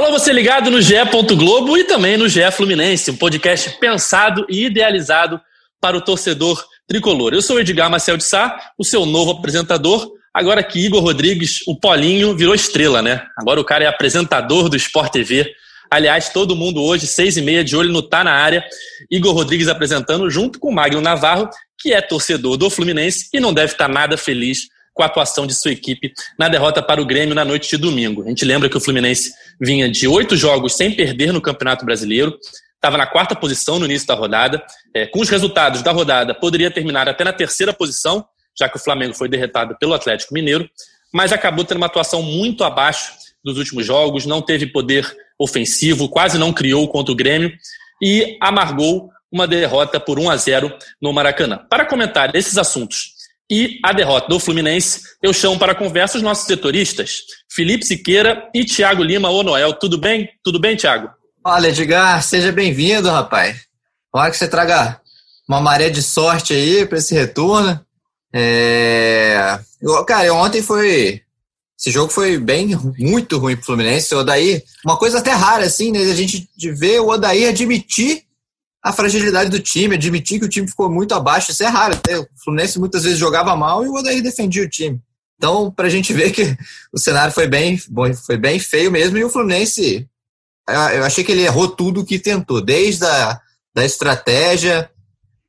Alô, você ligado no GE. Globo e também no GE Fluminense, um podcast pensado e idealizado para o torcedor tricolor. Eu sou o Edgar Marcel de Sá, o seu novo apresentador. Agora que Igor Rodrigues, o Polinho, virou estrela, né? Agora o cara é apresentador do Sport TV. Aliás, todo mundo hoje, seis e meia, de olho no Tá na área. Igor Rodrigues apresentando junto com o Magno Navarro, que é torcedor do Fluminense e não deve estar nada feliz com a atuação de sua equipe na derrota para o Grêmio na noite de domingo. A gente lembra que o Fluminense vinha de oito jogos sem perder no Campeonato Brasileiro, estava na quarta posição no início da rodada. É, com os resultados da rodada, poderia terminar até na terceira posição, já que o Flamengo foi derrotado pelo Atlético Mineiro, mas acabou tendo uma atuação muito abaixo dos últimos jogos, não teve poder ofensivo, quase não criou contra o Grêmio e amargou uma derrota por 1 a 0 no Maracanã. Para comentar esses assuntos e a derrota do Fluminense, eu chamo para conversa os nossos setoristas, Felipe Siqueira e Thiago Lima ou Noel. Tudo bem? Tudo bem, Thiago? Olha, Edgar, seja bem-vindo, rapaz. Olha que você traga uma maré de sorte aí para esse retorno. É... Cara, ontem foi. Esse jogo foi bem, muito ruim pro Fluminense. O Odair, uma coisa até rara, assim, né? A gente ver o Odair admitir a fragilidade do time, admitir que o time ficou muito abaixo, isso é raro. Até o Fluminense muitas vezes jogava mal e o Odair defendia o time. Então, para a gente ver que o cenário foi bem, foi bem feio mesmo e o Fluminense, eu achei que ele errou tudo que tentou, desde a da estratégia,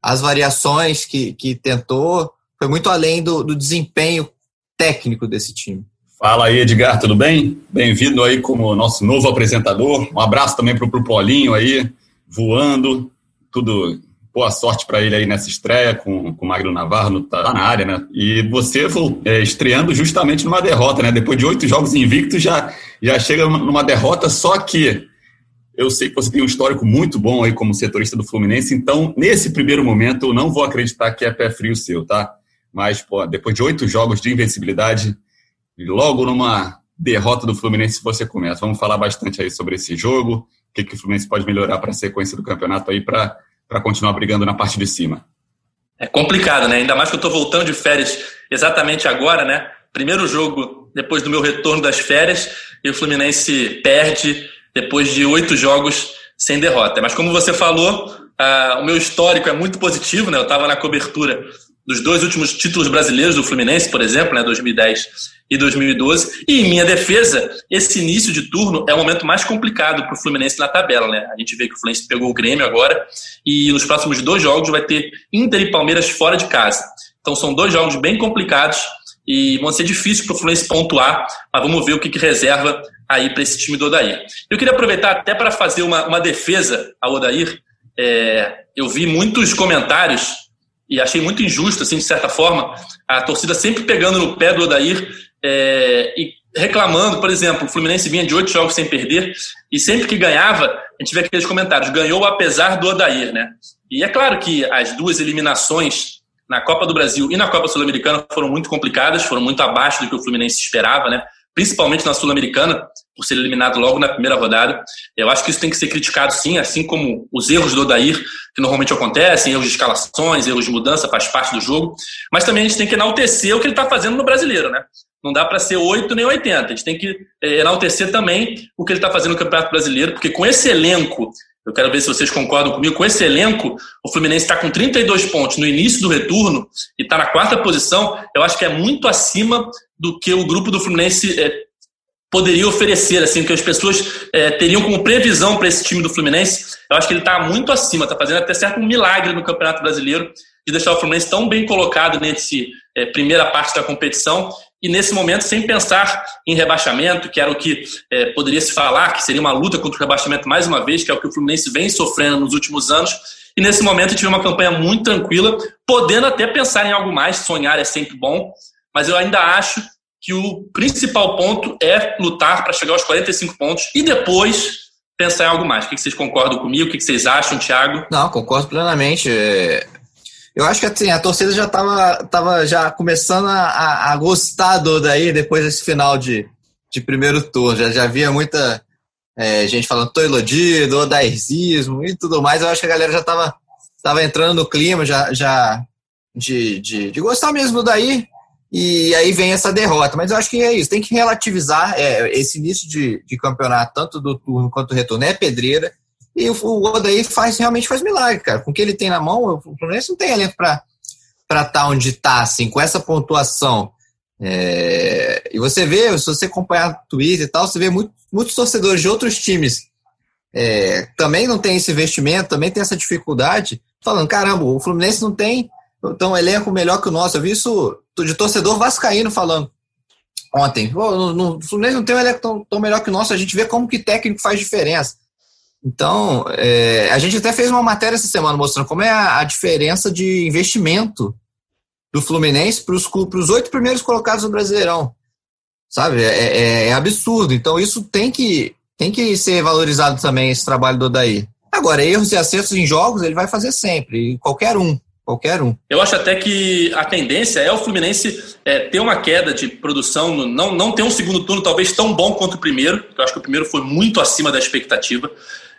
as variações que, que tentou, foi muito além do, do desempenho técnico desse time. Fala aí, Edgar, tudo bem? Bem-vindo aí como nosso novo apresentador. Um abraço também para o Paulinho aí, voando tudo boa sorte para ele aí nessa estreia com, com o Magno Navarro, tá na área, né? E você é, estreando justamente numa derrota, né? Depois de oito jogos invictos, já, já chega numa derrota, só que eu sei que você tem um histórico muito bom aí como setorista do Fluminense, então, nesse primeiro momento, eu não vou acreditar que é pé frio seu, tá? Mas, pô, depois de oito jogos de invencibilidade, logo numa derrota do Fluminense você começa. Vamos falar bastante aí sobre esse jogo, que, que o Fluminense pode melhorar para a sequência do campeonato aí para continuar brigando na parte de cima. É complicado, né? Ainda mais que eu estou voltando de férias exatamente agora, né? Primeiro jogo depois do meu retorno das férias e o Fluminense perde depois de oito jogos sem derrota. Mas como você falou, uh, o meu histórico é muito positivo, né? Eu estava na cobertura dos dois últimos títulos brasileiros do Fluminense, por exemplo, né, 2010 e 2012. E em minha defesa, esse início de turno é o momento mais complicado para o Fluminense na tabela. Né? A gente vê que o Fluminense pegou o Grêmio agora e nos próximos dois jogos vai ter Inter e Palmeiras fora de casa. Então são dois jogos bem complicados e vão ser difíceis para o Fluminense pontuar, mas vamos ver o que, que reserva aí para esse time do Odair. Eu queria aproveitar até para fazer uma, uma defesa ao Odair. É, eu vi muitos comentários e achei muito injusto, assim, de certa forma, a torcida sempre pegando no pé do Odair é, e reclamando, por exemplo, o Fluminense vinha de oito jogos sem perder e sempre que ganhava, a gente vê aqueles comentários, ganhou apesar do Odair, né? E é claro que as duas eliminações na Copa do Brasil e na Copa Sul-Americana foram muito complicadas, foram muito abaixo do que o Fluminense esperava, né? Principalmente na Sul-Americana, por ser eliminado logo na primeira rodada. Eu acho que isso tem que ser criticado sim, assim como os erros do Odair, que normalmente acontecem, erros de escalações, erros de mudança, faz parte do jogo. Mas também a gente tem que enaltecer o que ele está fazendo no brasileiro, né? Não dá para ser 8 nem 80. A gente tem que é, enaltecer também o que ele está fazendo no Campeonato Brasileiro, porque com esse elenco, eu quero ver se vocês concordam comigo, com esse elenco, o Fluminense está com 32 pontos no início do retorno e está na quarta posição. Eu acho que é muito acima do que o grupo do Fluminense é, poderia oferecer, assim, que as pessoas é, teriam como previsão para esse time do Fluminense. Eu acho que ele está muito acima, está fazendo até certo um milagre no Campeonato Brasileiro de deixar o Fluminense tão bem colocado nesse é, primeira parte da competição e nesse momento sem pensar em rebaixamento, que era o que é, poderia se falar, que seria uma luta contra o rebaixamento mais uma vez, que é o que o Fluminense vem sofrendo nos últimos anos. E nesse momento tive uma campanha muito tranquila, podendo até pensar em algo mais, sonhar é sempre bom, mas eu ainda acho que o principal ponto é lutar para chegar aos 45 pontos e depois pensar em algo mais. O que vocês concordam comigo? O que vocês acham, Thiago? Não, concordo plenamente. É, eu acho que assim, a torcida já estava tava já começando a, a, gostar do daí depois desse final de, de primeiro turno. Já, já havia muita é, gente falando tô iludido, odairzismo e tudo mais. Eu acho que a galera já estava tava entrando no clima já, já de, de, de gostar mesmo do daí. E aí vem essa derrota. Mas eu acho que é isso, tem que relativizar é, esse início de, de campeonato, tanto do turno quanto do retorno, é pedreira. E o, o Odaí faz, realmente faz milagre, cara. Com o que ele tem na mão, o Fluminense não tem elenco para estar tá onde está, assim, com essa pontuação. É, e você vê, se você acompanhar o Twitter e tal, você vê muito, muitos torcedores de outros times é, também não tem esse investimento, também tem essa dificuldade, falando, caramba, o Fluminense não tem então, um elenco melhor que o nosso. Eu vi isso de torcedor vascaíno falando ontem. o Fluminense não tem um elenco tão, tão melhor que o nosso, a gente vê como que técnico faz diferença. Então, é, a gente até fez uma matéria essa semana mostrando como é a, a diferença de investimento do Fluminense para os oito primeiros colocados no Brasileirão. Sabe? É, é, é, absurdo. Então, isso tem que, tem que ser valorizado também, esse trabalho do Odaí. Agora, erros e acertos em jogos ele vai fazer sempre, qualquer um. Qualquer um. Eu acho até que a tendência é o Fluminense é, ter uma queda de produção, não, não ter um segundo turno talvez tão bom quanto o primeiro, eu acho que o primeiro foi muito acima da expectativa.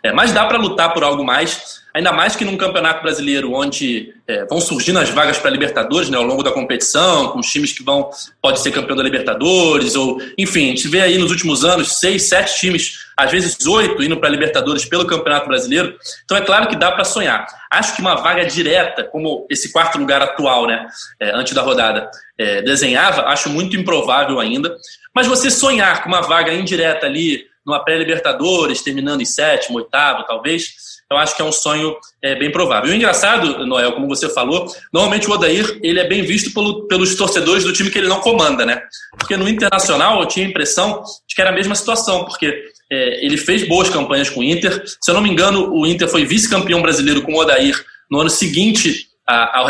É, mas dá para lutar por algo mais, ainda mais que num campeonato brasileiro onde é, vão surgindo as vagas para Libertadores né, ao longo da competição, com os times que vão pode ser campeão da Libertadores, ou enfim, a gente vê aí nos últimos anos seis, sete times, às vezes oito, indo para Libertadores pelo Campeonato Brasileiro. Então é claro que dá para sonhar. Acho que uma vaga direta, como esse quarto lugar atual, né, é, antes da rodada, é, desenhava, acho muito improvável ainda. Mas você sonhar com uma vaga indireta ali numa pré-Libertadores, terminando em sétimo, oitavo, talvez, eu acho que é um sonho é, bem provável. E o engraçado, Noel, como você falou, normalmente o Odair ele é bem visto pelo, pelos torcedores do time que ele não comanda, né? Porque no Internacional eu tinha a impressão de que era a mesma situação, porque é, ele fez boas campanhas com o Inter. Se eu não me engano, o Inter foi vice-campeão brasileiro com o Odair no ano seguinte ao,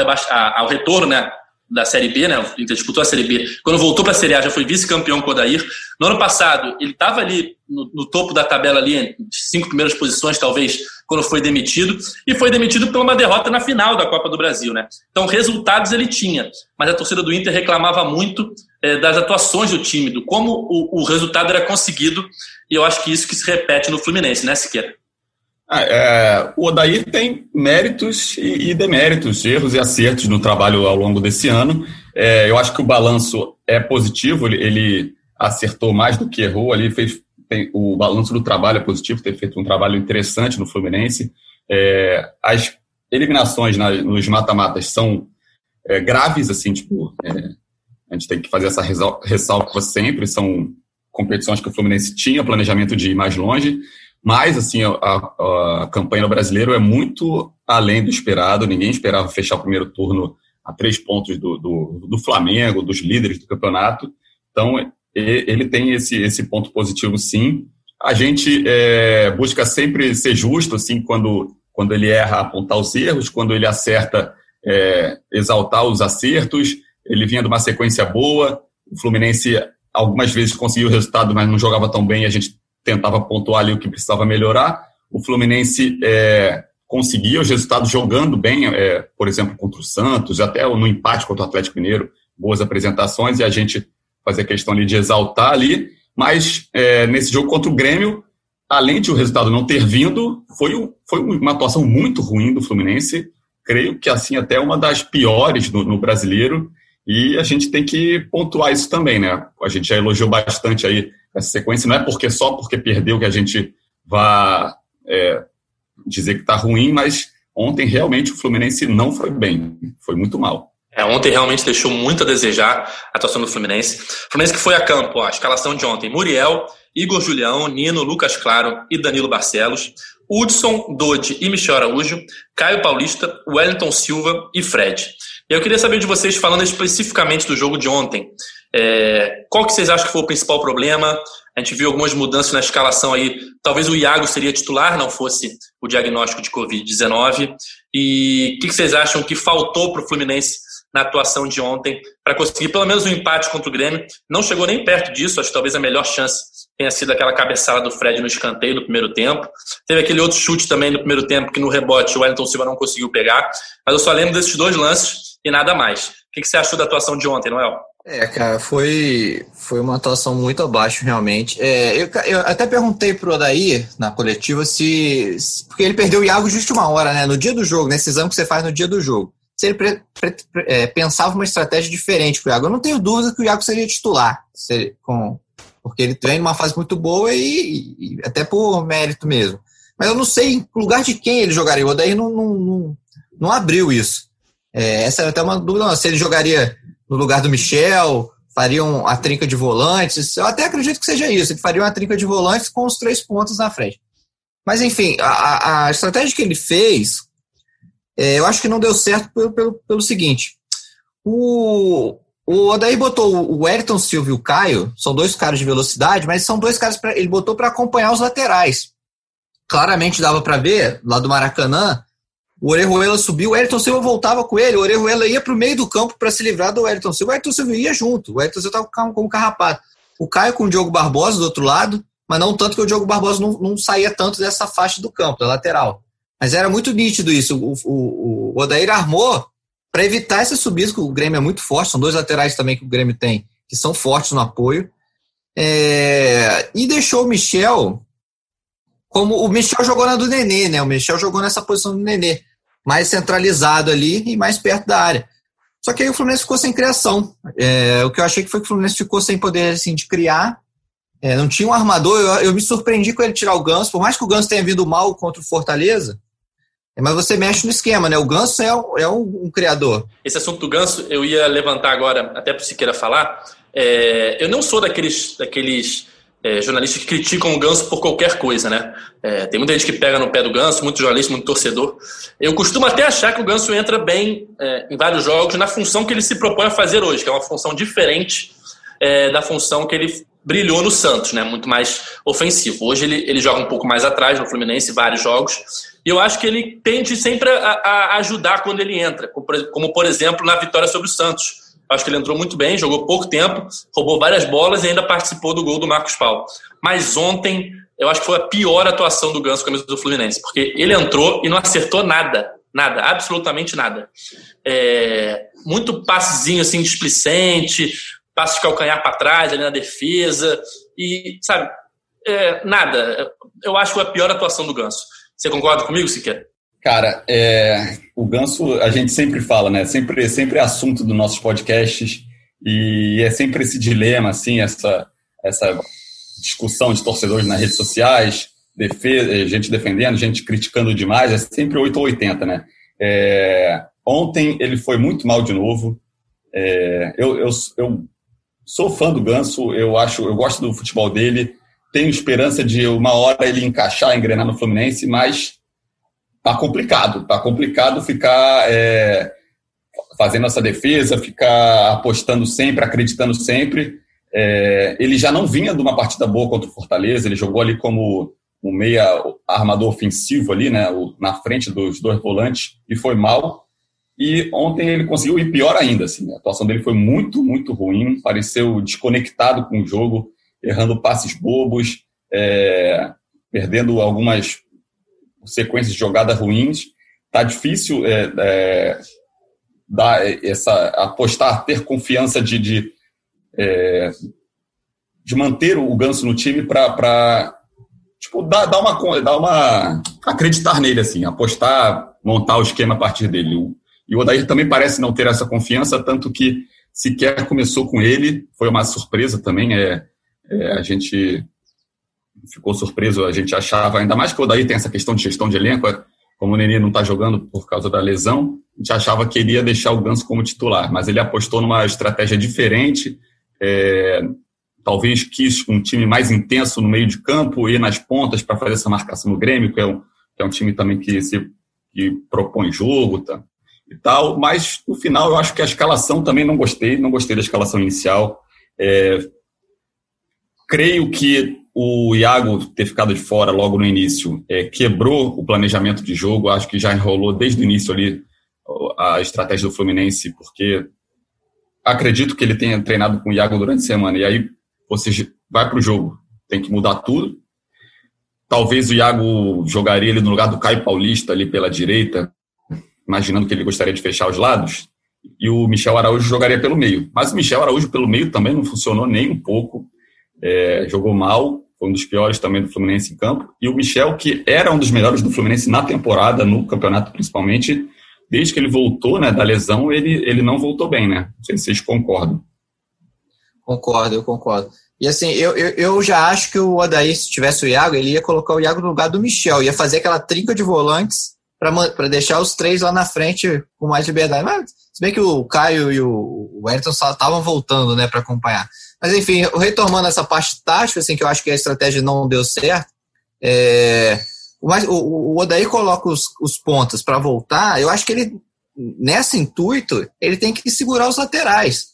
ao retorno, né? Da Série B, né? O Inter disputou a Série B. Quando voltou para a Série A, já foi vice-campeão com o Odair. No ano passado, ele estava ali no, no, topo da tabela, ali, cinco primeiras posições, talvez, quando foi demitido. E foi demitido por uma derrota na final da Copa do Brasil, né? Então, resultados ele tinha. Mas a torcida do Inter reclamava muito é, das atuações do time, do como o, o resultado era conseguido. E eu acho que isso que se repete no Fluminense, né, Siqueira? Ah, é, o Odair tem méritos e, e, deméritos, erros e acertos no trabalho ao longo desse ano. É, eu acho que o balanço é positivo, ele, ele acertou mais do que errou ali, fez, tem, o balanço do trabalho é positivo, ter feito um trabalho interessante no Fluminense. É, as eliminações na, nos mata-matas são é, graves, assim, tipo, é, a gente tem que fazer essa ressalva sempre, são competições que o Fluminense tinha planejamento de ir mais longe, mas, assim, a, a, a campanha brasileira é muito além do esperado. Ninguém esperava fechar o primeiro turno a três pontos do, do, do Flamengo, dos líderes do campeonato. Então, ele tem esse, esse ponto positivo, sim. A gente é, busca sempre ser justo, assim, quando, quando ele erra, apontar os erros, quando ele acerta, é, exaltar os acertos. Ele vinha de uma sequência boa. O Fluminense algumas vezes conseguiu o resultado, mas não jogava tão bem. A gente tentava pontuar ali o que precisava melhorar. O Fluminense é, conseguia os resultados jogando bem, é, por exemplo, contra o Santos, até no empate contra o Atlético Mineiro, boas apresentações, e a gente fazia questão ali de exaltar ali. Mas é, nesse jogo contra o Grêmio, além de o resultado não ter vindo, foi, foi uma atuação muito ruim do Fluminense. Creio que assim até uma das piores no, no brasileiro. E a gente tem que pontuar isso também, né? A gente já elogiou bastante aí essa sequência. Não é porque só porque perdeu que a gente vá é, dizer que está ruim, mas ontem realmente o Fluminense não foi bem, foi muito mal. É, ontem realmente deixou muito a desejar a atuação do Fluminense. Fluminense que foi a campo, ó, a escalação de ontem: Muriel, Igor Julião, Nino, Lucas Claro e Danilo Barcelos, Hudson, Dodi e Michel Araújo, Caio Paulista, Wellington Silva e Fred. Eu queria saber de vocês, falando especificamente do jogo de ontem, é, qual que vocês acham que foi o principal problema? A gente viu algumas mudanças na escalação aí. Talvez o Iago seria titular, não fosse o diagnóstico de Covid-19. E o que, que, vocês acham que faltou para o Fluminense na atuação de ontem para conseguir pelo menos um empate contra o Grêmio. Não chegou nem perto disso, acho que talvez a melhor chance tenha sido aquela cabeçada do Fred no escanteio no primeiro tempo. Teve aquele outro chute também no primeiro tempo que no rebote o Wellington Silva não conseguiu pegar. Mas eu só lembro desses dois lances e nada mais. O que você achou da atuação de ontem, Noel? É, cara, foi, foi uma atuação muito abaixo, realmente. É, eu, eu até perguntei pro Odair, na coletiva, se, se, Porque ele perdeu o Iago justo uma hora, né? No dia do jogo, nesse exame que você faz no dia do jogo. Se ele pre, pre, é, pensava uma estratégia diferente pro Iago. Eu não tenho dúvida que o Iago seria titular, se, com, porque ele vem numa fase muito boa e, e, até por mérito mesmo. Mas eu não sei em lugar de quem ele jogaria. O Odair não, não, não, não abriu isso. É, essa era até uma dúvida. Se ele jogaria no lugar do Michel, fariam a trinca de volantes. Eu até acredito que seja isso, ele faria uma trinca de volantes com os três pontos na frente. Mas, enfim, a, a estratégia que ele fez, é, eu acho que não deu certo pelo, pelo, pelo seguinte. O, o Odair botou o Ayrton Silva e o Caio, são dois caras de velocidade, mas são dois caras pra, ele botou para acompanhar os laterais. Claramente dava para ver, lá do Maracanã, o Orejuela subiu, o Ayrton Silva voltava com ele, o Orejuela ia para o meio do campo para se livrar do Ayrton Silva, o Ayrton Silva ia junto, o Ayrton Silva estava como carrapato. O Caio com o Diogo Barbosa do outro lado, mas não tanto que o Diogo Barbosa não, não saía tanto dessa faixa do campo, da lateral. Mas era muito nítido isso. O, o, o Odair armou para evitar essas subidas, que o Grêmio é muito forte, são dois laterais também que o Grêmio tem, que são fortes no apoio. É, e deixou o Michel como o Michel jogou na do Nenê, né? O Michel jogou nessa posição do Nenê mais centralizado ali e mais perto da área. Só que aí o Fluminense ficou sem criação. É, o que eu achei que foi que o Fluminense ficou sem poder assim, de criar. É, não tinha um armador. Eu, eu, me surpreendi com ele tirar o Ganso, por mais que o Ganso tenha vindo mal contra o Fortaleza. É, mas você mexe no esquema, né? O Ganso é, é um, um, criador. Esse assunto do Ganso eu ia levantar agora, até para você queira falar. É, eu não sou daqueles, daqueles é, jornalistas que criticam o Ganso por qualquer coisa, né? É, tem muita gente que pega no pé do Ganso, muito jornalista, muito torcedor. Eu costumo até achar que o Ganso entra bem é, em vários jogos na função que ele se propõe a fazer hoje, que é uma função diferente é, da função que ele brilhou no Santos, né? Muito mais ofensivo. Hoje ele, ele joga um pouco mais atrás no Fluminense, vários jogos. E eu acho que ele tende sempre a, a ajudar quando ele entra, como, como por exemplo na vitória sobre o Santos Acho que ele entrou muito bem, jogou pouco tempo, roubou várias bolas e ainda participou do gol do Marcos Paulo. Mas ontem, eu acho que foi a pior atuação do Ganso com a camisa do Fluminense, porque ele entrou e não acertou nada. Nada, absolutamente nada. É, muito passezinho assim, displicente, passe de calcanhar para trás ali na defesa. E, sabe, é, nada. Eu acho que foi a pior atuação do Ganso. Você concorda comigo, Siqueira? Cara, é, o Ganso, a gente sempre fala, né? Sempre, sempre é assunto dos nossos podcasts e é sempre esse dilema, assim, essa, essa discussão de torcedores nas redes sociais, defesa, gente defendendo, gente criticando demais, é sempre 8 ou 80, né? É, ontem ele foi muito mal de novo. É, eu, eu, eu sou fã do Ganso, eu acho, eu gosto do futebol dele, tenho esperança de uma hora ele encaixar, engrenar no Fluminense, mas tá complicado. Tá complicado ficar é, fazendo essa defesa, ficar apostando sempre, acreditando sempre. É, ele já não vinha de uma partida boa contra o Fortaleza, ele jogou ali como um meia armador ofensivo ali, né, na frente dos dois volantes, e foi mal. E ontem ele conseguiu ir pior ainda, assim, a atuação dele foi muito, muito ruim, pareceu desconectado com o jogo, errando passes bobos, é, perdendo algumas sequências de jogadas ruins. Tá difícil é, é, dar essa apostar, ter confiança de, de, é, de manter o Ganso no time para tipo, dar, dar, uma, dar uma. acreditar nele, assim, apostar, montar o esquema a partir dele. E o Odair também parece não ter essa confiança, tanto que sequer começou com ele, foi uma surpresa também. É, é, a gente ficou surpreso, a gente achava, ainda mais que o Odair tem essa questão de gestão de elenco, é, como o Nenê não está jogando por causa da lesão, a gente achava que ele ia deixar o Ganso como titular, mas ele apostou numa estratégia diferente, é, talvez quis um time mais intenso no meio de campo, ir nas pontas para fazer essa marcação no Grêmio, que é um, que é um time também que se que propõe jogo tá, e tal, mas no final eu acho que a escalação também não gostei, não gostei da escalação inicial. É, creio que o Iago ter ficado de fora logo no início é, quebrou o planejamento de jogo, acho que já enrolou desde o início ali a estratégia do Fluminense, porque acredito que ele tenha treinado com o Iago durante a semana, e aí você vai para o jogo, tem que mudar tudo. Talvez o Iago jogaria ele no lugar do Caio Paulista ali pela direita, imaginando que ele gostaria de fechar os lados, e o Michel Araújo jogaria pelo meio. Mas o Michel Araújo pelo meio também não funcionou nem um pouco, é, jogou mal, foi um dos piores também do Fluminense em campo. E o Michel, que era um dos melhores do Fluminense na temporada, no campeonato principalmente, desde que ele voltou né, da lesão, ele, ele não voltou bem, né? Não sei se vocês concordam. Concordo, eu concordo. E assim, eu, eu, eu já acho que o Odair, se tivesse o Iago, ele ia colocar o Iago no lugar do Michel, ia fazer aquela trinca de volantes para deixar os três lá na frente com mais liberdade. Mas, se bem que o Caio e o Wellington estavam voltando né, para acompanhar. Mas enfim, retomando essa parte tática, assim, que eu acho que a estratégia não deu certo, é, o, o, o Odair coloca os, os pontos para voltar, eu acho que ele, nesse intuito, ele tem que segurar os laterais.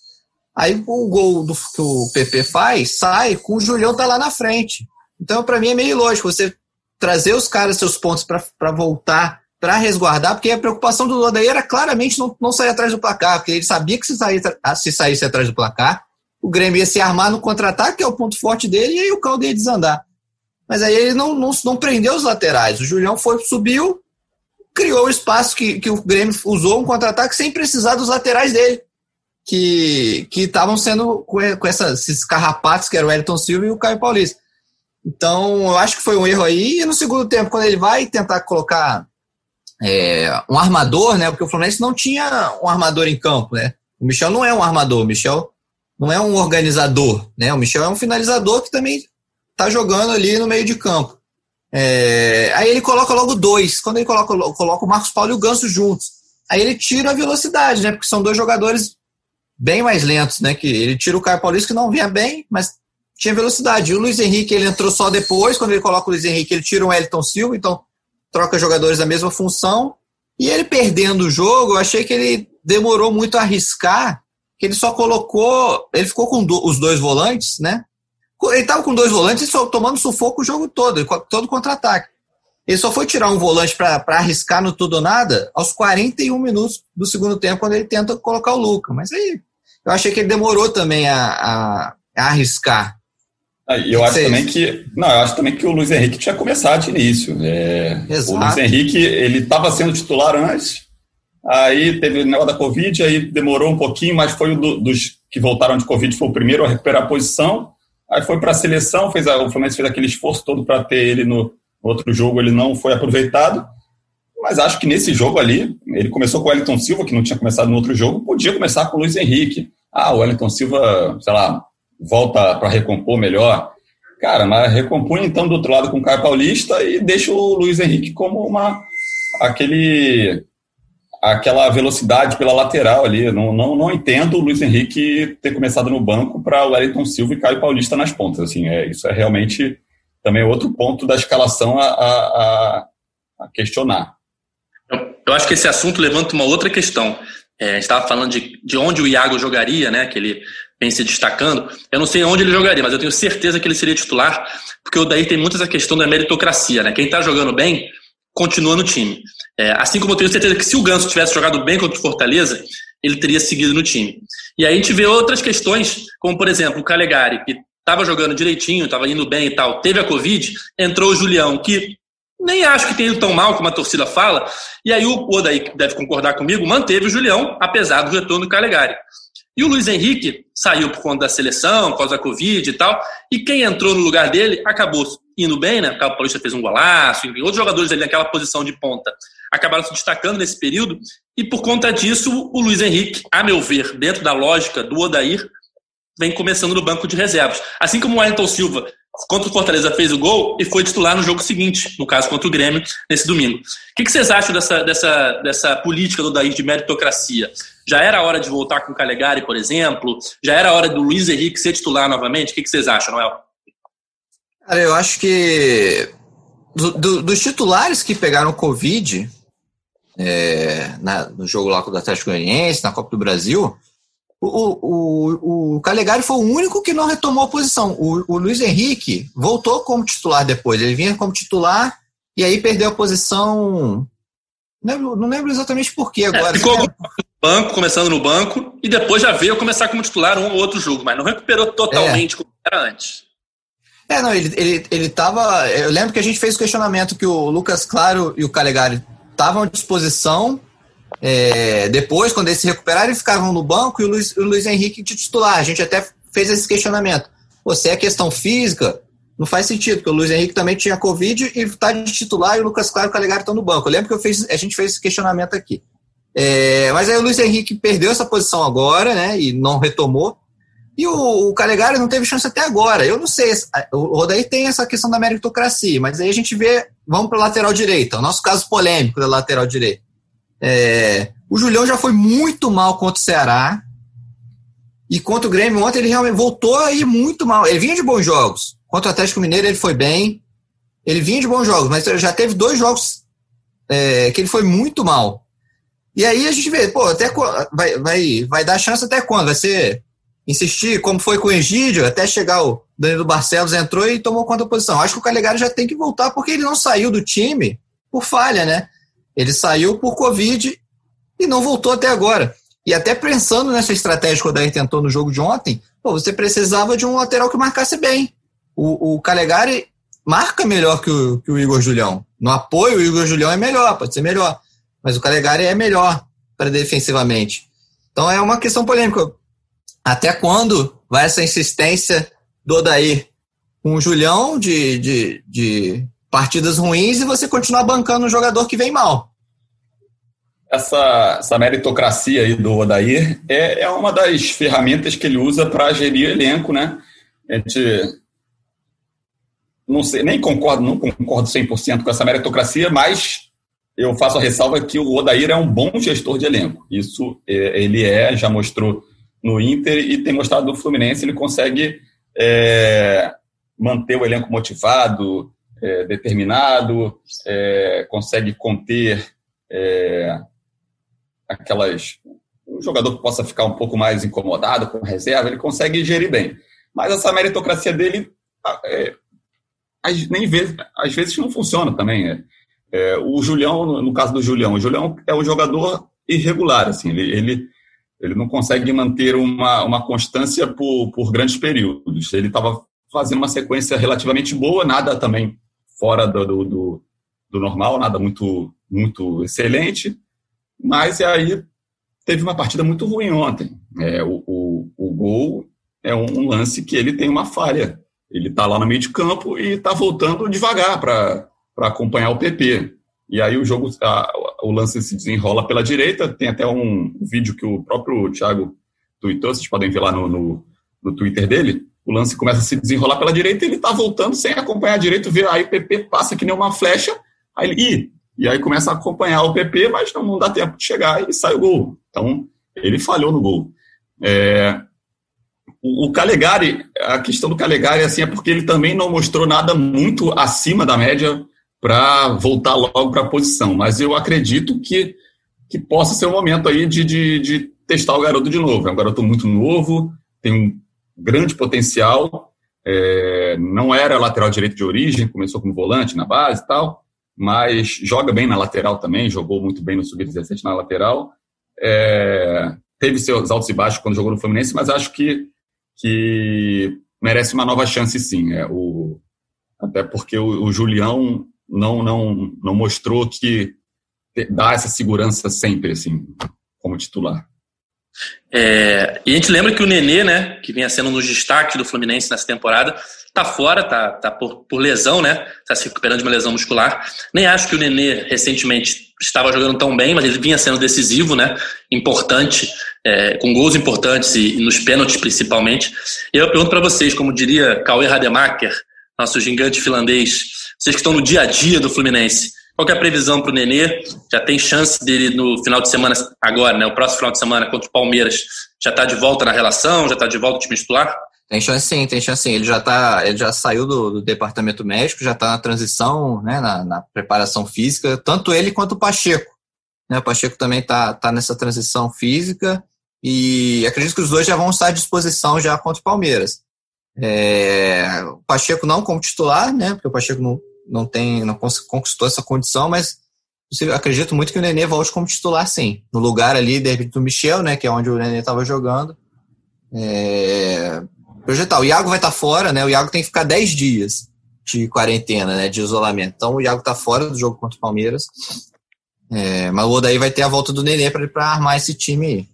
Aí o gol do, que o PP faz sai com o Julião tá lá na frente. Então, para mim, é meio lógico você trazer os caras, seus pontos, para voltar, para resguardar, porque a preocupação do Odair era claramente não, não sair atrás do placar, porque ele sabia que se, sair, se saísse atrás do placar, o Grêmio ia se armar no contra-ataque, que é o ponto forte dele, e aí o caldo ia desandar. Mas aí ele não, não, não prendeu os laterais. O Julião foi, subiu, criou o espaço que, que o Grêmio usou um contra-ataque sem precisar dos laterais dele. Que estavam sendo com, essa, esses carrapatos que era o Elton Silva e o Caio Paulista. Então, eu acho que foi um erro aí. E no segundo tempo, quando ele vai tentar colocar é, um armador, né? Porque o Fluminense não tinha um armador em campo, né? O Michel não é um armador, o Michel não é um organizador, né? O Michel é um finalizador que também tá jogando ali no meio de campo. É, aí ele coloca logo dois. Quando ele coloca, coloca o Marcos Paulo e o Ganso juntos. Aí ele tira a velocidade, né? Porque são dois jogadores bem mais lentos, né? Que ele tira o Caio Paulista que não vinha bem, mas tinha velocidade. E o Luiz Henrique ele entrou só depois. Quando ele coloca o Luiz Henrique, ele tira o Elton Silva, então troca jogadores da mesma função. E ele perdendo o jogo, eu achei que ele demorou muito a arriscar, que ele só colocou. Ele ficou com do, os dois volantes, né? Ele estava com dois volantes e só tomando sufoco o jogo todo, todo contra-ataque. Ele só foi tirar um volante para arriscar no tudo ou nada aos 41 minutos do segundo tempo, quando ele tenta colocar o Luca. Mas aí eu achei que ele demorou também a, a, a arriscar. Ah, eu acho também que não, eu acho também que o Luiz Henrique tinha começado de início. É, o Luiz Henrique ele estava sendo titular antes, aí teve o negócio da Covid, aí demorou um pouquinho, mas foi um do, dos que voltaram de Covid, foi o primeiro a recuperar a posição. Aí foi para a seleção, fez a, o Fluminense fez aquele esforço todo para ter ele no outro jogo, ele não foi aproveitado. Mas acho que nesse jogo ali, ele começou com o Wellington Silva, que não tinha começado no outro jogo, podia começar com o Luiz Henrique. Ah, o Wellington Silva, sei lá, volta para recompor melhor. Cara, mas recompõe então do outro lado com o Caio Paulista e deixa o Luiz Henrique como uma aquele aquela velocidade pela lateral ali. Não, não, não entendo o Luiz Henrique ter começado no banco para o Wellington Silva e Caio Paulista nas pontas. Assim, é, isso é realmente também outro ponto da escalação a, a, a questionar. Eu, acho que esse assunto levanta uma outra questão. É, a gente estava falando de, de onde o Iago jogaria, né? Que ele vem se destacando. Eu não sei onde ele jogaria, mas eu tenho certeza que ele seria titular, porque o daí tem muito essa questão da meritocracia, né? Quem está jogando bem continua no time. É, assim como eu tenho certeza que se o Ganso tivesse jogado bem contra o Fortaleza, ele teria seguido no time. E aí a gente vê outras questões, como por exemplo o Calegari, que estava jogando direitinho, estava indo bem e tal, teve a Covid, entrou o Julião, que nem acho que tenha ido tão mal como a torcida fala, e aí o Odaí, que deve concordar comigo, manteve o Julião, apesar do retorno do Calegari. E o Luiz Henrique saiu por conta da seleção, por causa da Covid e tal. E quem entrou no lugar dele acabou indo bem, né? O Carlos Paulista fez um golaço, enfim, outros jogadores ali naquela posição de ponta acabaram se destacando nesse período. E por conta disso, o Luiz Henrique, a meu ver, dentro da lógica do Odair, vem começando no banco de reservas. Assim como o Wellington Silva contra o Fortaleza fez o gol e foi titular no jogo seguinte, no caso contra o Grêmio, nesse domingo. O que, vocês acham dessa, dessa, dessa política do Daí de meritocracia? Já era hora de voltar com o Calegari, por exemplo? Já era hora do Luiz Henrique ser titular novamente? O que vocês acham, Noel? Cara, eu acho que do, do, dos titulares que pegaram Covid é, na, no jogo lá com o Atlético Goianiense, na Copa do Brasil, o, o, o Calegari foi o único que não retomou a posição. O, o Luiz Henrique voltou como titular depois. Ele vinha como titular e aí perdeu a posição Não lembro, não lembro exatamente porquê agora. É, ficou no banco, começando no banco, e depois já veio começar como titular um ou outro jogo, mas não recuperou totalmente é. como era antes. É, não, ele, ele, ele tava. Eu lembro que a gente fez o questionamento que o Lucas Claro e o Calegari estavam à disposição. É, depois, quando eles se recuperaram, ficavam no banco e o Luiz, o Luiz Henrique de titular. A gente até fez esse questionamento. Você é questão física, não faz sentido, porque o Luiz Henrique também tinha Covid e está de titular e o Lucas Claro e o Calegari estão no banco. Eu lembro que eu fiz, a gente fez esse questionamento aqui. É, mas aí o Luiz Henrique perdeu essa posição agora, né? E não retomou. E o, o Calegari não teve chance até agora. Eu não sei. O Rodaí tem essa questão da meritocracia, mas aí a gente vê. Vamos para lateral direita. O nosso caso polêmico da lateral direita. É, o Julião já foi muito mal contra o Ceará. E contra o Grêmio ontem ele realmente voltou a ir muito mal. Ele vinha de bons jogos. Contra o Atlético Mineiro ele foi bem. Ele vinha de bons jogos, mas já teve dois jogos é, que ele foi muito mal. E aí a gente vê, pô, até vai, vai, vai dar chance até quando? Vai ser insistir, como foi com o Egídio, até chegar o Danilo Barcelos entrou e tomou conta da posição. Acho que o Calegari já tem que voltar porque ele não saiu do time por falha, né? Ele saiu por Covid e não voltou até agora. E até pensando nessa estratégia que o Odair tentou no jogo de ontem, pô, você precisava de um lateral que marcasse bem. O, o Calegari marca melhor que o, que o Igor Julião. No apoio, o Igor Julião é melhor, pode ser melhor. Mas o Calegari é melhor para defensivamente. Então é uma questão polêmica. Até quando vai essa insistência do Odair com o Julião de, de, de partidas ruins e você continuar bancando um jogador que vem mal? Essa, essa meritocracia aí do Odair é, é uma das ferramentas que ele usa para gerir elenco, né? A gente não sei, nem concordo, não concordo 100% com essa meritocracia, mas eu faço a ressalva que o Odair é um bom gestor de elenco. Isso é, ele é, já mostrou no Inter e tem mostrado no Fluminense, ele consegue é, manter o elenco motivado, é, determinado, é, consegue conter é, aquelas. Um jogador que possa ficar um pouco mais incomodado com reserva, ele consegue gerir bem. Mas essa meritocracia dele, é, nem vezes, às vezes não funciona também. É, é, o Julião, no caso do Julião, o Julião é um jogador irregular, assim, ele, ele ele não consegue manter uma, uma constância por, por grandes períodos. Ele estava fazendo uma sequência relativamente boa, nada também fora do, do, do, normal, nada muito, muito excelente, mas aí teve uma partida muito ruim ontem. É, o, o, o gol é um lance que ele tem uma falha. Ele está lá no meio de campo e está voltando devagar para acompanhar o PP. E aí o jogo, a, o lance se desenrola pela direita. Tem até um vídeo que o próprio Thiago tweetou, vocês podem ver lá no, no, no Twitter dele. O lance começa a se desenrolar pela direita ele tá voltando sem acompanhar direito, vê aí o PP passa que nem uma flecha, aí ele, Ih! e aí começa a acompanhar o PP, mas não, não dá tempo de chegar e sai o gol. Então, ele falhou no gol. É, o, o Calegari, a questão do Calegari assim, é porque ele também não mostrou nada muito acima da média para voltar logo para a posição. Mas eu acredito que, que possa ser o um momento aí de, de, de, testar o garoto de novo. É um garoto muito novo, tem um grande potencial. É, não era lateral direito de origem, começou como volante na base e tal, mas joga bem na lateral também, jogou muito bem no Sub-17 na lateral. É, teve seus altos e baixos quando jogou no Fluminense, mas acho que, que merece uma nova chance sim. É, o, até porque o, o Julião não, não, não mostrou que dá essa segurança sempre, assim, como titular. É, e a gente lembra que o Nenê, né, que vinha sendo dos destaques do Fluminense nessa temporada, tá fora, tá, tá por, por lesão, né? Tá se recuperando de uma lesão muscular. Nem acho que o Nenê recentemente estava jogando tão bem, mas ele vinha sendo decisivo, né? Importante, é, com gols importantes e, e nos pênaltis principalmente. E eu pergunto para vocês, como diria Cauê Rademacher, nosso gigante finlandês, vocês que estão no dia a dia do Fluminense, qual é a previsão para o Nenê? Já tem chance dele no final de semana, agora, né? O próximo final de semana contra o Palmeiras, já está de volta na relação, já está de volta no time titular? Tem chance sim, tem chance sim. Ele já, tá, ele já saiu do, do departamento médico, já está na transição, né, na, na, preparação física, tanto ele quanto o Pacheco. Né, o Pacheco também está tá nessa transição física e acredito que os dois já vão estar à disposição já contra o Palmeiras. É, o Pacheco não como titular, né, porque o Pacheco não, não tem, não conquistou essa condição, mas acredito muito que o Nenê volte como titular, sim. No lugar ali, do Michel, né? Que é onde o Nenê estava jogando. É... Projetar. O Iago vai estar tá fora, né? O Iago tem que ficar 10 dias de quarentena, né? De isolamento. Então o Iago está fora do jogo contra o Palmeiras. É... Mas o Odaí vai ter a volta do Nenê para armar esse time aí.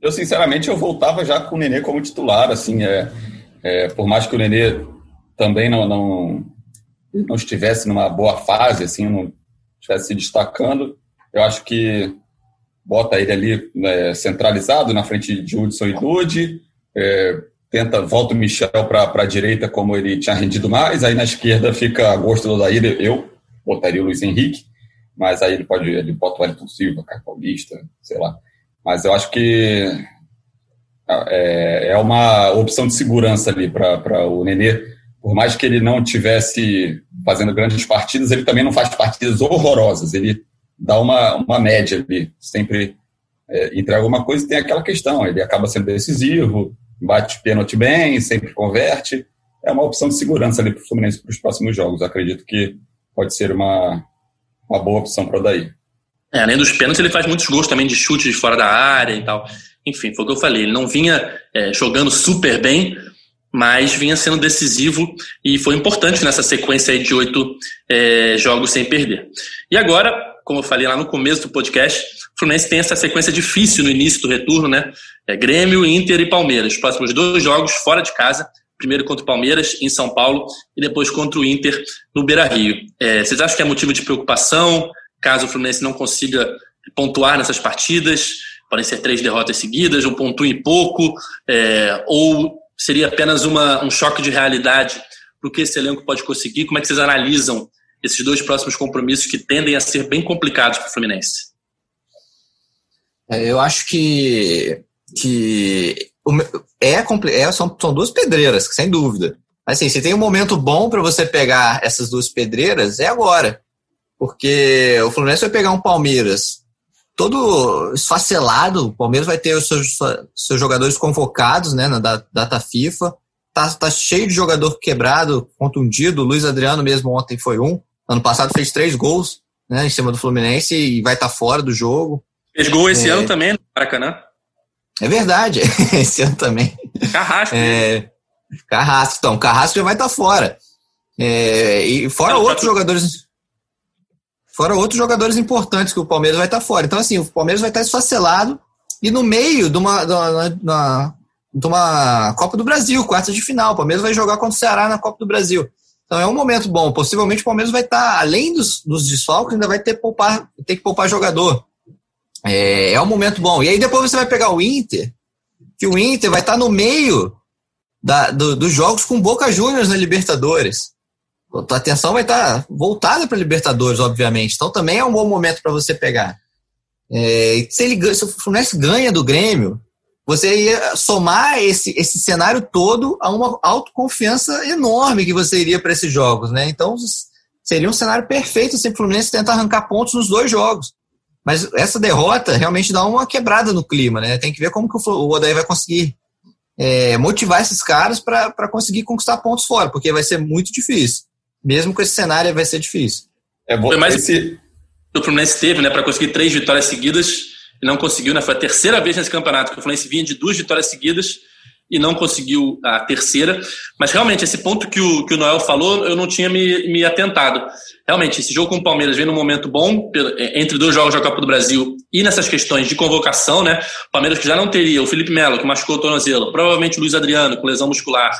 Eu, sinceramente, eu voltava já com o Nenê como titular, assim, é, é por mais que o Nenê também não, não, não estivesse numa boa fase, assim, não estivesse se destacando, eu acho que bota ele ali né, centralizado na frente de Hudson e Dude, é, tenta, volta o Michel para a direita como ele tinha rendido mais, aí na esquerda fica a gosto do Odair, eu botaria o Luiz Henrique, mas aí ele pode, ele bota o Wellington Silva, Caio Paulista, sei lá. Mas eu acho que é, é uma opção de segurança ali para o Nenê. Por mais que ele não tivesse fazendo grandes partidas, ele também não faz partidas horrorosas. Ele dá uma, uma média ali, sempre é, entrega alguma coisa e tem aquela questão. Ele acaba sendo decisivo, bate pênalti bem, sempre converte. É uma opção de segurança ali para o Fluminense para os próximos jogos. acredito que pode ser uma, uma boa opção para o Daí. É, além dos pênaltis, ele faz muitos gols também de chute de fora da área e tal. Enfim, foi o que eu falei. Ele não vinha é, jogando super bem, mas vinha sendo decisivo e foi importante nessa sequência de oito é, jogos sem perder. E agora, como eu falei lá no começo do podcast, o Fluminense tem essa sequência difícil no início do retorno, né? É Grêmio, Inter e Palmeiras. Os próximos dois jogos fora de casa. Primeiro contra o Palmeiras, em São Paulo, e depois contra o Inter, no Beira Rio. É, vocês acham que é motivo de preocupação? caso o Fluminense não consiga pontuar nessas partidas, podem ser três derrotas seguidas, um ponto e pouco, é, ou seria apenas uma, um choque de realidade para o que esse elenco pode conseguir? Como é que vocês analisam esses dois próximos compromissos que tendem a ser bem complicados para o Fluminense? É, eu acho que, que é, é são, são duas pedreiras, sem dúvida. Assim, se tem um momento bom para você pegar essas duas pedreiras, é agora porque o Fluminense vai pegar um Palmeiras todo esfacelado, o Palmeiras vai ter os seus, seus jogadores convocados né, na data FIFA, tá, tá cheio de jogador quebrado, contundido, o Luiz Adriano mesmo ontem foi um, ano passado fez três gols né, em cima do Fluminense e vai estar tá fora do jogo. Fez gol esse é, ano também no Maracanã. É verdade, esse ano também. Carrasco. É, Carrasco, então, Carrasco já vai estar tá fora. É, e fora outros jogadores Fora outros jogadores importantes que o Palmeiras vai estar fora. Então, assim, o Palmeiras vai estar esfacelado e no meio de uma, de uma, de uma Copa do Brasil, quarta de final. O Palmeiras vai jogar contra o Ceará na Copa do Brasil. Então é um momento bom. Possivelmente o Palmeiras vai estar, além dos, dos desfalques, ainda vai ter, poupar, ter que poupar jogador. É, é um momento bom. E aí depois você vai pegar o Inter, que o Inter vai estar no meio da, do, dos jogos com Boca Juniors na Libertadores tua atenção vai estar tá voltada para Libertadores, obviamente. Então também é um bom momento para você pegar. É, se, ele, se o Fluminense ganha do Grêmio, você ia somar esse, esse cenário todo a uma autoconfiança enorme que você iria para esses jogos, né? Então seria um cenário perfeito se o Fluminense tentar arrancar pontos nos dois jogos. Mas essa derrota realmente dá uma quebrada no clima, né? Tem que ver como que o Odaí vai conseguir é, motivar esses caras para conseguir conquistar pontos fora, porque vai ser muito difícil mesmo com esse cenário vai ser difícil. É bom, Foi mais esse... o Fluminense teve, né, para conseguir três vitórias seguidas e não conseguiu, né? Foi a terceira vez nesse campeonato que o Fluminense vinha de duas vitórias seguidas e não conseguiu a terceira. Mas realmente, esse ponto que o, que o Noel falou, eu não tinha me, me atentado. Realmente, esse jogo com o Palmeiras vem num momento bom, é, entre dois jogos da Copa do Brasil e nessas questões de convocação, né? O Palmeiras que já não teria o Felipe Melo, que machucou o tornozelo, provavelmente o Luiz Adriano, com lesão muscular,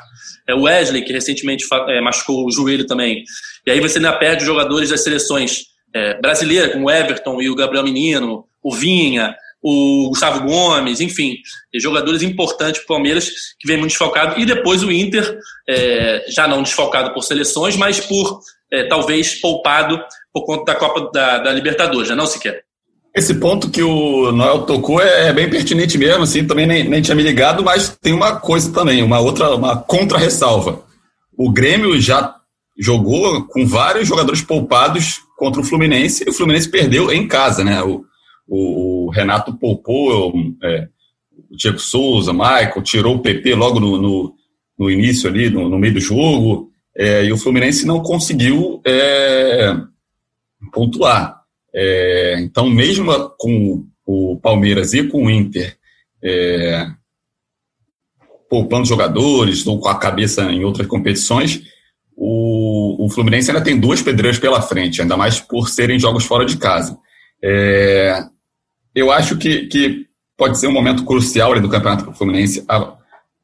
é o Wesley, que recentemente é, machucou o joelho também. E aí você ainda perde jogadores das seleções é, brasileiras, como o Everton e o Gabriel Menino, o Vinha, o Gustavo Gomes, enfim, jogadores importantes para o Palmeiras que vem muito desfalcado. E depois o Inter, é, já não desfalcado por seleções, mas por é, talvez poupado por conta da Copa da, da Libertadores, já não se quer. Esse ponto que o Noel tocou é, é bem pertinente mesmo, assim, também nem, nem tinha me ligado, mas tem uma coisa também, uma outra, uma contra-ressalva. O Grêmio já jogou com vários jogadores poupados contra o Fluminense e o Fluminense perdeu em casa, né? O, o, o Renato poupou é, o Diego Souza, Michael, tirou o PP logo no, no, no início ali, no, no, meio do jogo, é, e o Fluminense não conseguiu é, pontuar. É, então, mesmo com o Palmeiras e com o Inter é, poupando jogadores ou com a cabeça em outras competições, o, o Fluminense ainda tem duas pedreiras pela frente, ainda mais por serem jogos fora de casa. É, eu acho que, que pode ser um momento crucial do campeonato para o Fluminense. A,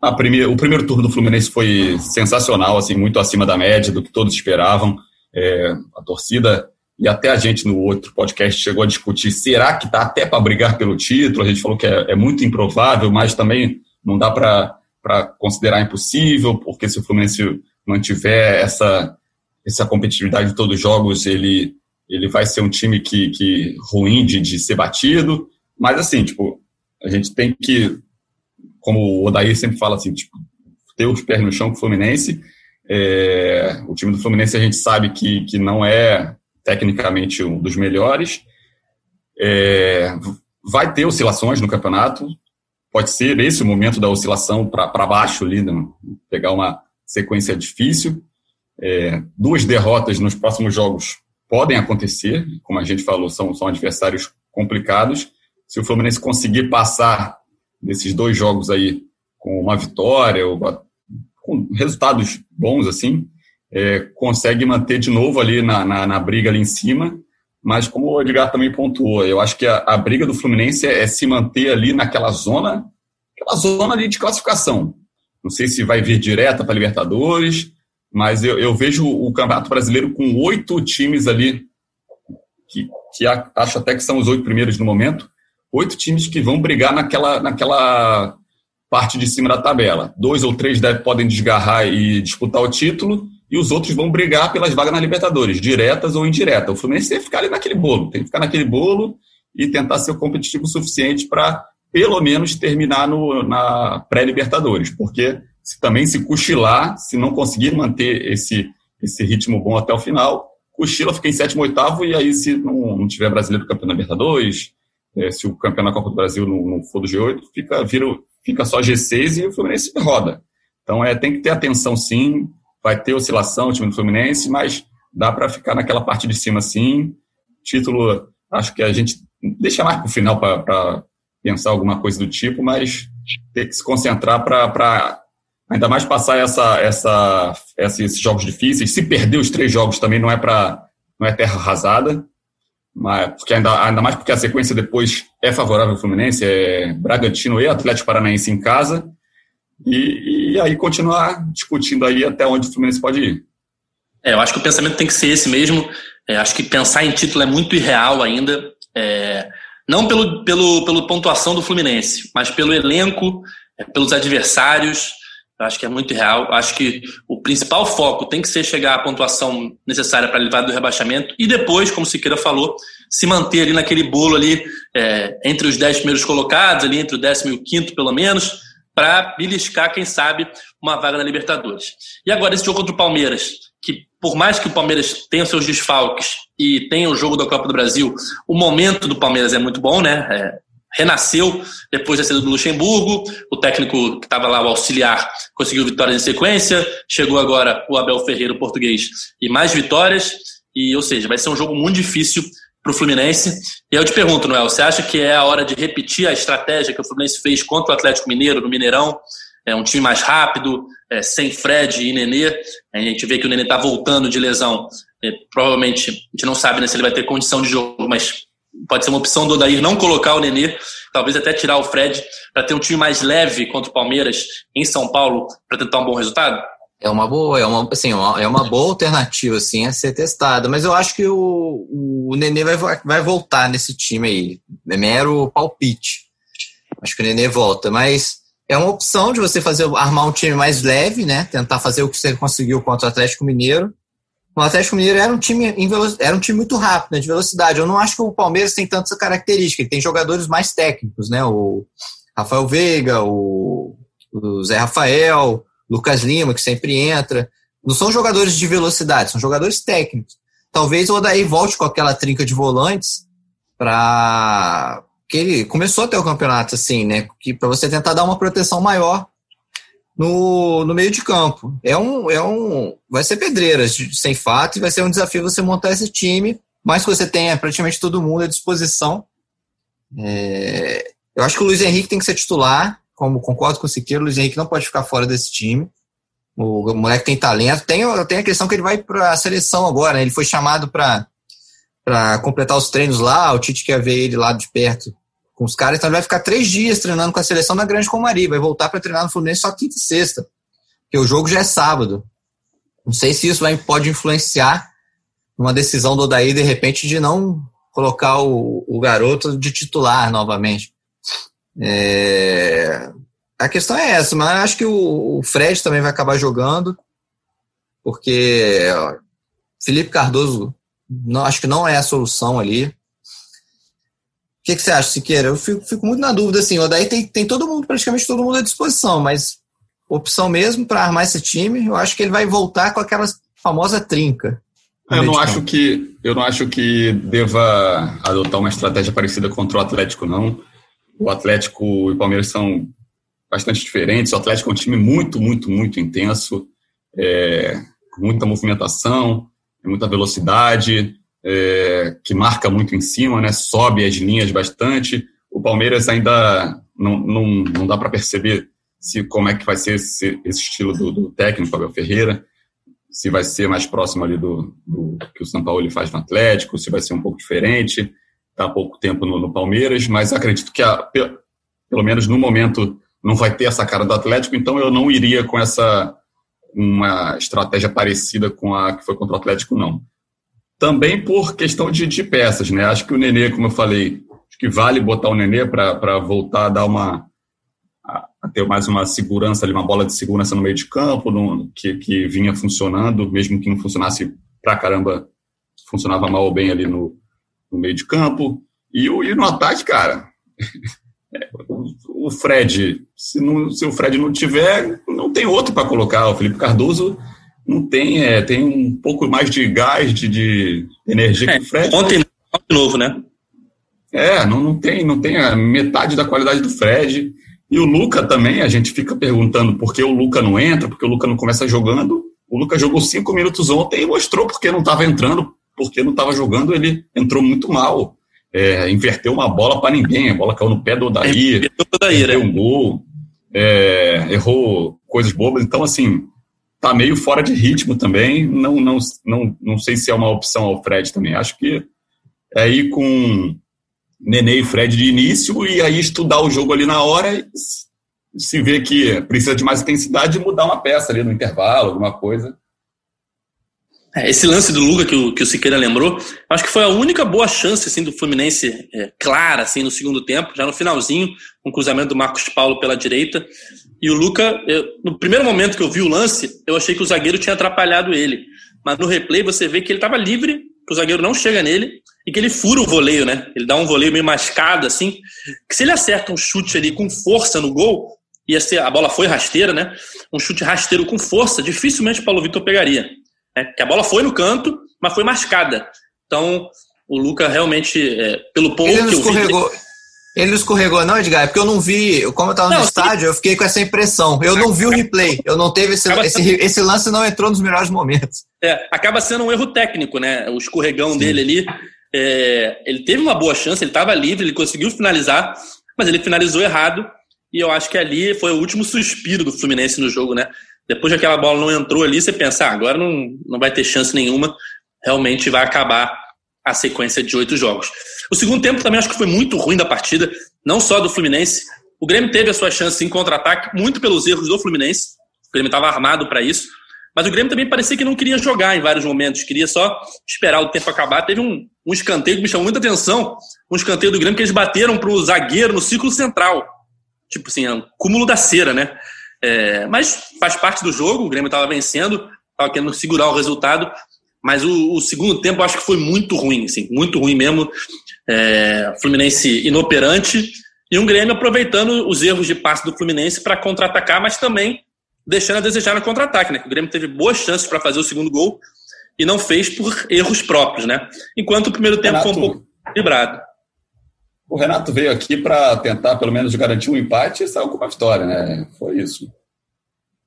a o primeiro turno do Fluminense foi sensacional, assim, muito acima da média do que todos esperavam. É, a torcida e até a gente no outro podcast chegou a discutir: será que está até para brigar pelo título? A gente falou que é, é muito improvável, mas também não dá para considerar impossível, porque se o Fluminense mantiver essa, essa competitividade de todos os jogos, ele, ele vai ser um time que, que ruim de, de ser batido. Mas assim, tipo, a gente tem que, como o Odair sempre fala assim, tipo, ter os pés no chão com o Fluminense. É, o time do Fluminense a gente sabe que, que não é tecnicamente um dos melhores. É, vai ter oscilações no campeonato, pode ser esse o momento da oscilação para baixo ali, né? pegar uma sequência difícil. É, duas derrotas nos próximos jogos podem acontecer, como a gente falou, são, são adversários complicados. Se o Fluminense conseguir passar desses dois jogos aí com uma vitória, ou com resultados bons assim, é, consegue manter de novo ali na, na, na, briga ali em cima. Mas como o Edgar também pontuou, eu acho que a, a briga do Fluminense é, é, se manter ali naquela zona, aquela zona ali de classificação. Não sei se vai vir direta para Libertadores, mas eu, eu, vejo o Campeonato Brasileiro com oito times ali, que, que acho até que são os oito primeiros no momento, oito times que vão brigar naquela, naquela parte de cima da tabela. Dois ou três deve, podem desgarrar e disputar o título, e os outros vão brigar pelas vagas na Libertadores, diretas ou indiretas. O Fluminense tem que ficar ali naquele bolo, tem que ficar naquele bolo e tentar ser competitivo o suficiente para, pelo menos, terminar no, na pré-Libertadores, porque se também se cochilar, se não conseguir manter esse, esse ritmo bom até o final, cochila, fica em sétimo, oitavo, e aí se não, não tiver brasileiro campeão da Libertadores, é, se o campeão da Copa do Brasil não, não for do G8, fica, vira, fica só G6 e o Fluminense roda. Então é, tem que ter atenção sim, vai ter oscilação o time do Fluminense, mas dá para ficar naquela parte de cima sim. Título, acho que a gente deixa mais para o final para pensar alguma coisa do tipo, mas tem que se concentrar para ainda mais passar essa, essa, esses jogos difíceis. Se perder os três jogos também não é para não é terra arrasada, mas porque ainda, ainda mais porque a sequência depois é favorável ao Fluminense, é Bragantino e Atlético Paranaense em casa. E, e aí continuar discutindo aí até onde o Fluminense pode ir. É, eu acho que o pensamento tem que ser esse mesmo. É, acho que pensar em título é muito irreal ainda. É, não pelo, pelo, pelo pontuação do Fluminense, mas pelo elenco, é, pelos adversários. Acho que é muito real. Acho que o principal foco tem que ser chegar à pontuação necessária para livrar do rebaixamento e depois, como Siqueira falou, se manter ali naquele bolo ali é, entre os dez primeiros colocados, ali entre o décimo e o quinto, pelo menos, para beliscar, quem sabe, uma vaga na Libertadores. E agora esse jogo contra o Palmeiras, que por mais que o Palmeiras tenha seus desfalques e tenha o jogo da Copa do Brasil, o momento do Palmeiras é muito bom, né? É, renasceu depois da saída do Luxemburgo, o técnico que estava lá, o auxiliar, conseguiu vitórias em sequência, chegou agora o Abel Ferreira, o português, e mais vitórias, e ou seja, vai ser um jogo muito difícil para o Fluminense. E eu te pergunto, Noel, você acha que é a hora de repetir a estratégia que o Fluminense fez contra o Atlético Mineiro, no Mineirão? É um time mais rápido, é, sem Fred e Nenê. A gente vê que o Nenê está voltando de lesão. É, provavelmente, a gente não sabe né, se ele vai ter condição de jogo, mas pode ser uma opção do Odair não colocar o Nenê, talvez até tirar o Fred, para ter um time mais leve contra o Palmeiras em São Paulo, para tentar um bom resultado? É uma boa, é uma, assim, é uma boa alternativa assim, a ser testada, mas eu acho que o, o Nenê vai, vai voltar nesse time aí. É mero palpite. Acho que o Nenê volta, mas é uma opção de você fazer armar um time mais leve, né? Tentar fazer o que você conseguiu contra o Atlético Mineiro. O Atlético Mineiro era um time era um time muito rápido, né, de velocidade. Eu não acho que o Palmeiras tem tanta característica. Ele tem jogadores mais técnicos, né? O Rafael Veiga, o, o Zé Rafael, Lucas Lima, que sempre entra. Não são jogadores de velocidade, são jogadores técnicos. Talvez o Odaí volte com aquela trinca de volantes para que ele começou até o campeonato assim, né? Que para você tentar dar uma proteção maior no, no meio de campo. É um, é um, vai ser pedreiras sem fato e vai ser um desafio você montar esse time mais que você tenha praticamente todo mundo à disposição. É, eu acho que o Luiz Henrique tem que ser titular, como concordo com o Siqueira, o Luiz Henrique não pode ficar fora desse time. O, moleque tem talento. Tem, tem a questão que ele vai para a seleção agora, né? ele foi chamado para completar os treinos lá, o Tite quer ver ele lá de perto com os caras, então ele vai ficar três dias treinando com a seleção da Grande Comari, vai voltar para treinar no Fluminense só quinta e sexta, porque o jogo já é sábado. Não sei se isso vai, pode influenciar uma decisão do Odair, de repente, de não colocar o, o garoto de titular novamente. É, a questão é essa, mas acho que o, o Fred também vai acabar jogando, porque ó, Felipe Cardoso não, acho que não é a solução ali. O que, que você acha, Siqueira? Eu fico, fico muito na dúvida, assim, o Odair tem, tem todo mundo, praticamente todo mundo à disposição, mas opção mesmo para armar esse time, eu acho que ele vai voltar com aquela famosa trinca. Eu não acho que eu não acho que deva adotar uma estratégia parecida contra o Atlético, não. O Atlético e o Palmeiras são bastante diferentes. O Atlético é um time muito, muito, muito intenso, é, com muita movimentação, muita velocidade, é, que marca muito em cima, né? Sobe as linhas bastante. O Palmeiras ainda não, não, não dá para perceber se como é que vai ser esse, esse estilo do, do técnico Abel Ferreira se vai ser mais próximo ali do, do que o São Paulo faz no Atlético, se vai ser um pouco diferente. Está há pouco tempo no, no, Palmeiras, mas acredito que, a, pelo menos no momento, não vai ter essa cara do Atlético, então eu não iria com essa uma estratégia parecida com a que foi contra o Atlético, não. Também por questão de, de peças, né? Acho que o Nenê, como eu falei, acho que vale botar o Nenê para voltar a dar uma, a ter mais uma segurança ali, uma bola de segurança no meio de campo, no, que, que vinha funcionando, mesmo que não funcionasse pra caramba, funcionava mal ou bem ali no, no meio de campo. E, e no ataque, cara, o Fred, se, não, se o Fred não tiver, não tem outro para colocar. O Felipe Cardoso não tem, é, tem um pouco mais de gás, de, de energia é, que o Fred. Ontem, de novo, né? É, não, não, tem, não tem a metade da qualidade do Fred. E o Luca também, a gente fica perguntando por que o Luca não entra, porque o Luca não começa jogando. O Luca jogou cinco minutos ontem e mostrou porque não estava entrando, porque não estava jogando, ele entrou muito mal. É, inverteu uma bola para ninguém, a bola caiu no pé do Odair, deu um gol, é, errou coisas bobas. Então, assim, tá meio fora de ritmo também. Não, não, não, não sei se é uma opção ao Fred também. Acho que é aí com Nenê e Fred de início e aí estudar o jogo ali na hora se vê que precisa de mais intensidade e mudar uma peça ali no intervalo, alguma coisa. É, esse lance do Luca que o, que o Siqueira lembrou, acho que foi a única boa chance assim, do Fluminense é, clara assim, no segundo tempo, já no finalzinho, um cruzamento do Marcos Paulo pela direita. E o Luca, eu, no primeiro momento que eu vi o lance, eu achei que o zagueiro tinha atrapalhado ele. Mas no replay você vê que ele estava livre, que o zagueiro não chega nele, e que ele fura o voleio, né? Ele dá um voleio meio mascado, assim, que se ele acerta um chute ali com força no gol, ia ser, a bola foi rasteira, né? Um chute rasteiro com força, dificilmente o Paulo Vitor pegaria. Né? Que a bola foi no canto, mas foi mascada. Então, o Luca realmente, é, pelo pouco ele que eu vi... Ele não escorregou, não, Edgar? É porque eu não vi. Como eu estava no estádio, eu fiquei com essa impressão. Eu não vi o replay. Eu não teve esse, esse, esse lance não entrou nos melhores momentos. É, acaba sendo um erro técnico, né? O escorregão Sim. dele ali é, ele teve uma boa chance, ele estava livre, ele conseguiu finalizar, mas ele finalizou errado. E eu acho que ali foi o último suspiro do Fluminense no jogo, né? Depois que aquela bola não entrou ali, você pensa, ah, agora não, não vai ter chance nenhuma, realmente vai acabar a sequência de oito jogos. O segundo tempo também acho que foi muito ruim da partida, não só do Fluminense. O Grêmio teve a sua chance em contra-ataque, muito pelos erros do Fluminense. O Grêmio estava armado para isso. Mas o Grêmio também parecia que não queria jogar em vários momentos, queria só esperar o tempo acabar. Teve um, um escanteio que me chamou muita atenção, um escanteio do Grêmio que eles bateram para o zagueiro no círculo central. Tipo assim, é um cúmulo da cera, né? É, mas faz parte do jogo, o Grêmio estava vencendo, estava querendo segurar o resultado, mas o, o, segundo tempo acho que foi muito ruim, assim, muito ruim mesmo. É, Fluminense inoperante e um Grêmio aproveitando os erros de passe do Fluminense para contra-atacar, mas também deixando a desejar no contra-ataque, né? O Grêmio teve boas chances para fazer o segundo gol e não fez por erros próprios, né? Enquanto o primeiro tempo Renato, foi um pouco equilibrado. O Renato veio aqui para tentar, pelo menos, garantir um empate e saiu com uma vitória, né? Foi isso.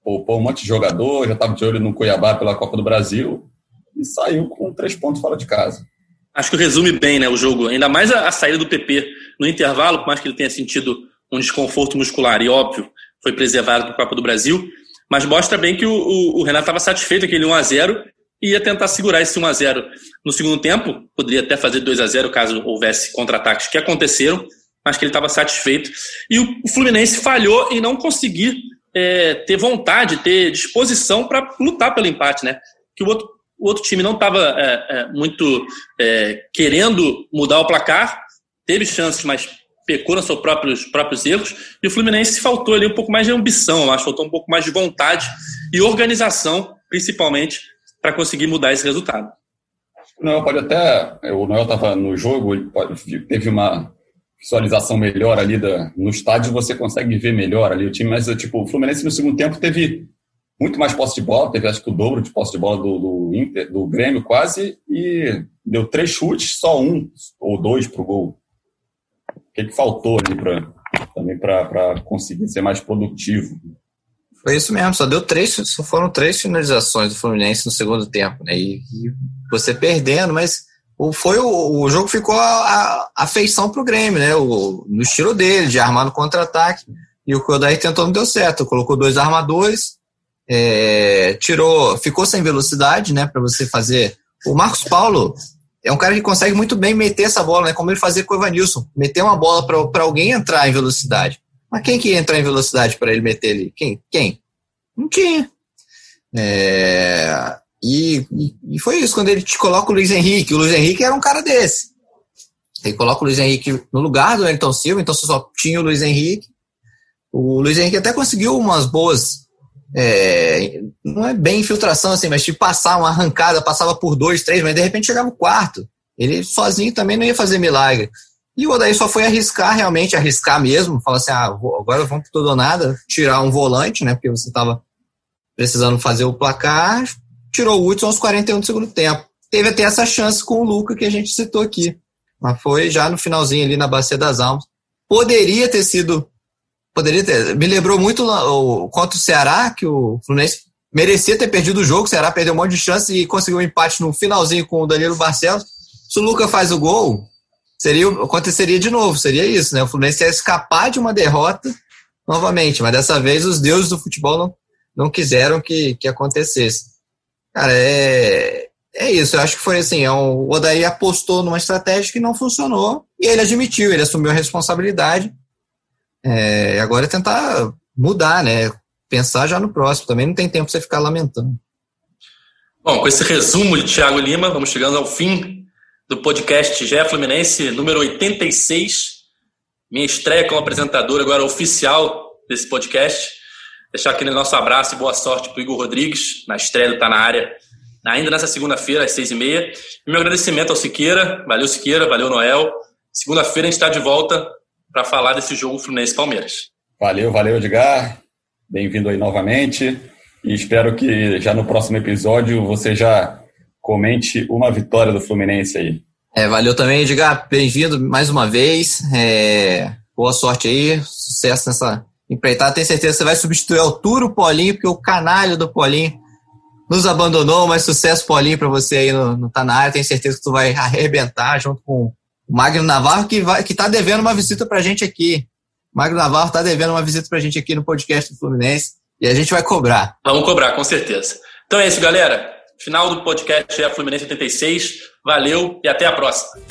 Poupou um monte de jogador, já estava de olho no Cuiabá pela Copa do Brasil e saiu com três pontos fora de casa. Acho que resume bem né, o jogo. Ainda mais a, a saída do PP no intervalo, por mais que ele tenha sentido um desconforto muscular, e óbvio, foi preservado para Copa do Brasil, mas mostra bem que o, o, o Renato estava satisfeito com aquele 1x0 e ia tentar segurar esse 1x0 no segundo tempo. Poderia até fazer 2x0 caso houvesse contra-ataques que aconteceram, mas que ele estava satisfeito. E o, o Fluminense falhou em não conseguir é, ter vontade, ter disposição para lutar pelo empate, né? Que o outro, o outro time não estava é, é, muito é, querendo mudar o placar, teve chances, mas pecou nos seus próprios, próprios erros, e o Fluminense faltou ali um pouco mais de ambição, acho, faltou um pouco mais de vontade e organização, principalmente, para conseguir mudar esse resultado. Não, pode até. O Noel estava no jogo, teve uma visualização melhor ali da, no estádio, você consegue ver melhor ali o time, mas tipo, o Fluminense no segundo tempo teve muito mais posse de bola, teve acho que o dobro de posse de bola do, do Inter, do Grêmio quase, e deu três chutes, só um ou dois para o gol. O que, que faltou ali pra, também para conseguir ser mais produtivo? Foi isso mesmo, só deu três, só foram três finalizações do Fluminense no segundo tempo, né? E, e você perdendo, mas o, foi o, o jogo ficou a, a, feição pro Grêmio, né? O, no estilo dele, de armar no contra-ataque. E o que o Odair tentou não deu certo. Colocou dois armadores, é, tirou, ficou sem velocidade, né? Para você fazer. O Marcos Paulo é um cara que consegue muito bem meter essa bola, né? Como ele fazia com o Evanilson. Meter uma bola para alguém entrar em velocidade. Mas quem que ia entrar em velocidade para ele meter ali? Quem? Quem? Não tinha. É, e, e, foi isso, quando ele te coloca o Luiz Henrique. O Luiz Henrique era um cara desse. Ele coloca o Luiz Henrique no lugar do Elton Silva, então você só tinha o Luiz Henrique. O Luiz Henrique até conseguiu umas boas. É, não é bem infiltração assim, mas de passar uma arrancada, passava por dois, três, mas de repente chegava o quarto. Ele sozinho também não ia fazer milagre. E o Odaí só foi arriscar, realmente, arriscar mesmo. Falar assim, ah, agora vamos tudo ou nada, tirar um volante, né? Porque você estava precisando fazer o placar. Tirou o Hudson aos 41 do segundo tempo. Teve até essa chance com o Luca que a gente citou aqui. Mas foi já no finalzinho ali na Bacia das Almas. Poderia ter sido. Poderia ter. Me lembrou muito o, contra o Ceará, que o Fluminense merecia ter perdido o jogo. O Ceará perdeu um monte de chance e conseguiu um empate no finalzinho com o Danilo Barcelos. Se o Luca faz o gol, seria, aconteceria de novo, seria isso, né? O Fluminense ia escapar de uma derrota novamente, mas dessa vez os deuses do futebol não, não quiseram que, que acontecesse. Cara, é, é isso, eu acho que foi assim, é um, o Odaí apostou numa estratégia que não funcionou e ele admitiu, ele assumiu a responsabilidade. É, agora é tentar mudar, né? Pensar já no próximo, também não tem tempo você ficar lamentando. Bom, com esse resumo de Thiago Lima, vamos chegando ao fim do podcast GE Fluminense, número 86. Minha estreia como apresentador agora oficial desse podcast. Deixar aqui no nosso abraço e boa sorte para o Igor Rodrigues, na estreia do Tá Na Área, ainda nessa segunda-feira, às seis e meia. E meu agradecimento ao Siqueira, valeu Siqueira, valeu Noel. Segunda-feira a gente está de volta para falar desse jogo Fluminense-Palmeiras. Valeu, valeu Edgar, bem-vindo aí novamente. E espero que já no próximo episódio você já comente uma vitória do Fluminense aí. É, valeu também, Edgar. Bem-vindo mais uma vez. É, boa sorte aí, sucesso nessa empreitada. Tenho certeza que você vai substituir o Paulinho, porque o canalho do Paulinho nos abandonou, mas sucesso, Paulinho, para você aí no, no Tá Na Área. Tenho certeza que tu vai arrebentar junto com o Magno Navarro, que, vai, que tá devendo uma visita pra gente aqui. Magno Navarro tá devendo uma visita pra gente aqui no podcast do Fluminense e a gente vai cobrar. Vamos cobrar, com certeza. Então é isso, galera. Final do podcast é Fluminense 86. Valeu e até a próxima.